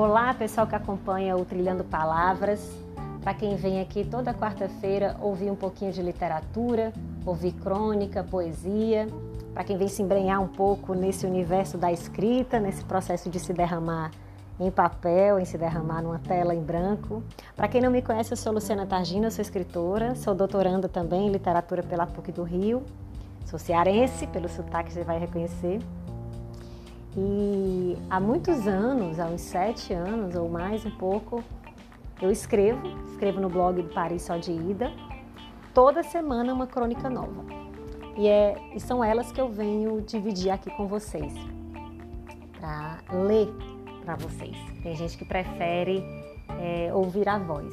Olá, pessoal que acompanha o Trilhando Palavras. Para quem vem aqui toda quarta-feira ouvir um pouquinho de literatura, ouvir crônica, poesia. Para quem vem se embrenhar um pouco nesse universo da escrita, nesse processo de se derramar em papel, em se derramar numa tela em branco. Para quem não me conhece, eu sou Luciana Targina, sou escritora, sou doutoranda também em literatura pela PUC do Rio. Sou cearense, pelo sotaque você vai reconhecer. E há muitos anos, há uns sete anos ou mais um pouco, eu escrevo, escrevo no blog do Paris Só de Ida, toda semana uma crônica nova. E, é, e são elas que eu venho dividir aqui com vocês, para ler para vocês. Tem gente que prefere é, ouvir a voz.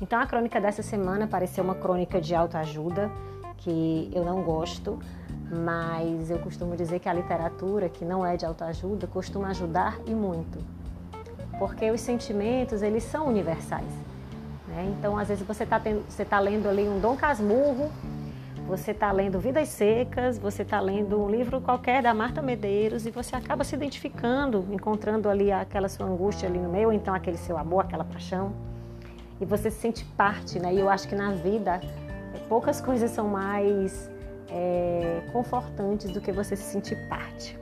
Então a crônica dessa semana pareceu uma crônica de autoajuda, que eu não gosto, mas eu costumo dizer que a literatura, que não é de autoajuda, costuma ajudar e muito. Porque os sentimentos, eles são universais. Né? Então, às vezes, você está tá lendo ali um Dom Casmurro, você está lendo Vidas Secas, você está lendo um livro qualquer da Marta Medeiros e você acaba se identificando, encontrando ali aquela sua angústia ali no meio, ou então aquele seu amor, aquela paixão. E você se sente parte, né? E eu acho que na vida poucas coisas são mais é, confortantes do que você se sentir parte.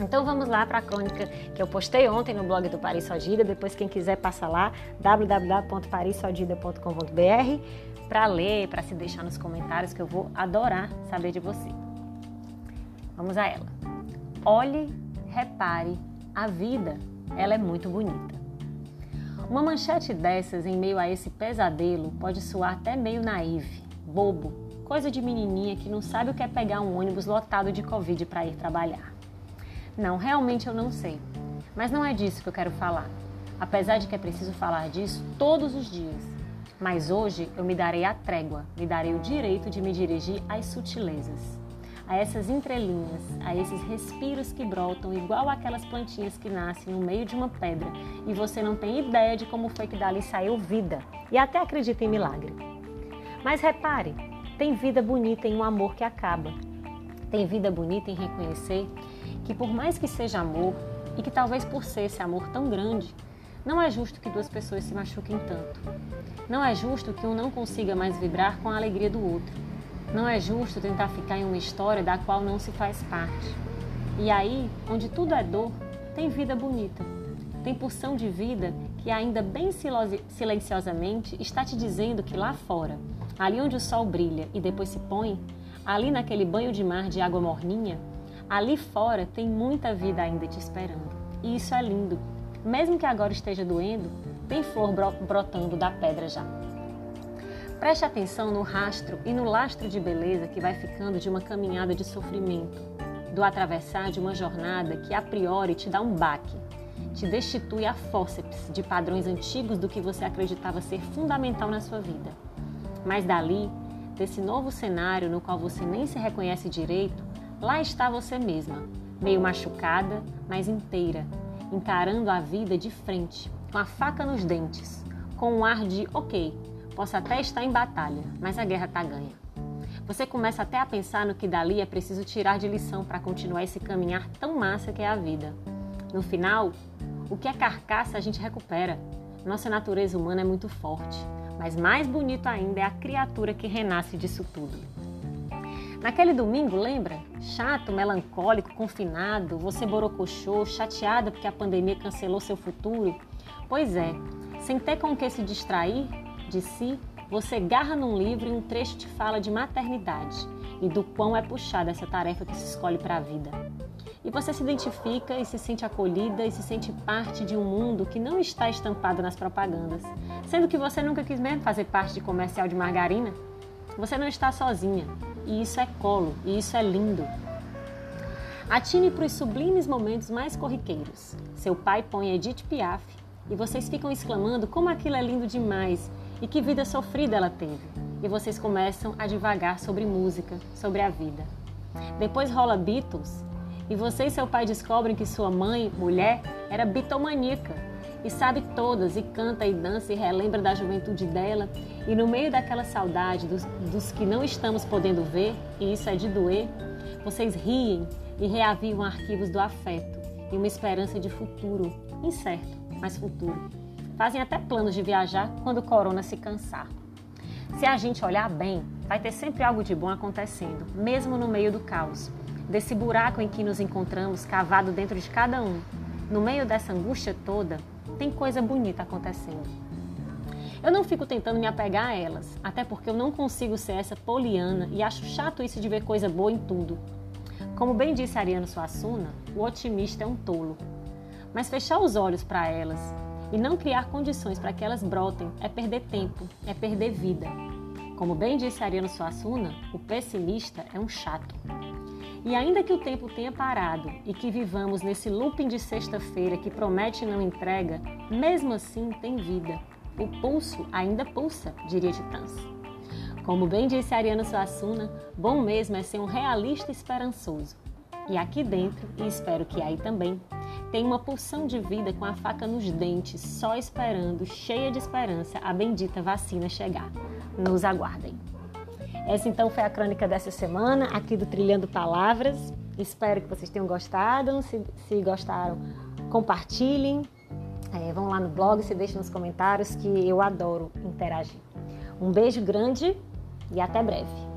Então vamos lá para a crônica que eu postei ontem no blog do Paris Sodida. Depois quem quiser passa lá www.parissodida.com.br para ler, para se deixar nos comentários que eu vou adorar saber de você. Vamos a ela. Olhe, repare, a vida, ela é muito bonita. Uma manchete dessas em meio a esse pesadelo pode soar até meio naive, bobo, Coisa de menininha que não sabe o que é pegar um ônibus lotado de Covid para ir trabalhar. Não, realmente eu não sei. Mas não é disso que eu quero falar. Apesar de que é preciso falar disso todos os dias. Mas hoje eu me darei a trégua, me darei o direito de me dirigir às sutilezas, a essas entrelinhas, a esses respiros que brotam igual aquelas plantinhas que nascem no meio de uma pedra e você não tem ideia de como foi que dali saiu vida e até acredita em milagre. Mas repare, tem vida bonita em um amor que acaba. Tem vida bonita em reconhecer que, por mais que seja amor, e que talvez por ser esse amor tão grande, não é justo que duas pessoas se machuquem tanto. Não é justo que um não consiga mais vibrar com a alegria do outro. Não é justo tentar ficar em uma história da qual não se faz parte. E aí, onde tudo é dor, tem vida bonita. Tem porção de vida que ainda bem silenciosamente está te dizendo que lá fora ali onde o sol brilha e depois se põe, ali naquele banho de mar de água morninha, ali fora tem muita vida ainda te esperando. E isso é lindo. Mesmo que agora esteja doendo, tem flor brotando da pedra já. Preste atenção no rastro e no lastro de beleza que vai ficando de uma caminhada de sofrimento, do atravessar de uma jornada que a priori te dá um baque, te destitui a fórceps de padrões antigos do que você acreditava ser fundamental na sua vida. Mas dali, desse novo cenário no qual você nem se reconhece direito, lá está você mesma, meio machucada, mas inteira, encarando a vida de frente, com a faca nos dentes, com um ar de ok, posso até estar em batalha, mas a guerra está ganha. Você começa até a pensar no que dali é preciso tirar de lição para continuar esse caminhar tão massa que é a vida. No final, o que é carcaça a gente recupera. Nossa natureza humana é muito forte. Mas mais bonito ainda é a criatura que renasce disso tudo. Naquele domingo, lembra? Chato, melancólico, confinado, você borocochô, chateada porque a pandemia cancelou seu futuro? Pois é, sem ter com que se distrair de si, você garra num livro e um trecho te fala de maternidade e do quão é puxada essa tarefa que se escolhe para a vida. E você se identifica e se sente acolhida e se sente parte de um mundo que não está estampado nas propagandas. Sendo que você nunca quis mesmo fazer parte de comercial de margarina, você não está sozinha. E isso é colo, e isso é lindo. Atine para os sublimes momentos mais corriqueiros. Seu pai põe Edith Piaf e vocês ficam exclamando como aquilo é lindo demais e que vida sofrida ela teve. E vocês começam a divagar sobre música, sobre a vida. Depois rola Beatles e você e seu pai descobrem que sua mãe, mulher, era bitomaníaca e sabe todas, e canta e dança e relembra da juventude dela. E no meio daquela saudade dos, dos que não estamos podendo ver, e isso é de doer, vocês riem e reavivam arquivos do afeto e uma esperança de futuro, incerto, mas futuro. Fazem até planos de viajar quando o corona se cansar. Se a gente olhar bem, vai ter sempre algo de bom acontecendo, mesmo no meio do caos. Desse buraco em que nos encontramos, cavado dentro de cada um. No meio dessa angústia toda, tem coisa bonita acontecendo. Eu não fico tentando me apegar a elas, até porque eu não consigo ser essa poliana e acho chato isso de ver coisa boa em tudo. Como bem disse Ariano Suassuna, o otimista é um tolo. Mas fechar os olhos para elas e não criar condições para que elas brotem é perder tempo, é perder vida. Como bem disse Ariano Suassuna, o pessimista é um chato. E ainda que o tempo tenha parado e que vivamos nesse looping de sexta-feira que promete e não entrega, mesmo assim tem vida. O pulso ainda pulsa, diria Titãs. Como bem disse Ariano Suassuna, bom mesmo é ser um realista esperançoso. E aqui dentro, e espero que aí também, tem uma pulsão de vida com a faca nos dentes, só esperando, cheia de esperança, a bendita vacina chegar. Nos aguardem. Essa então foi a crônica dessa semana, aqui do Trilhando Palavras. Espero que vocês tenham gostado. Se, se gostaram, compartilhem, é, vão lá no blog, se deixem nos comentários que eu adoro interagir. Um beijo grande e até breve.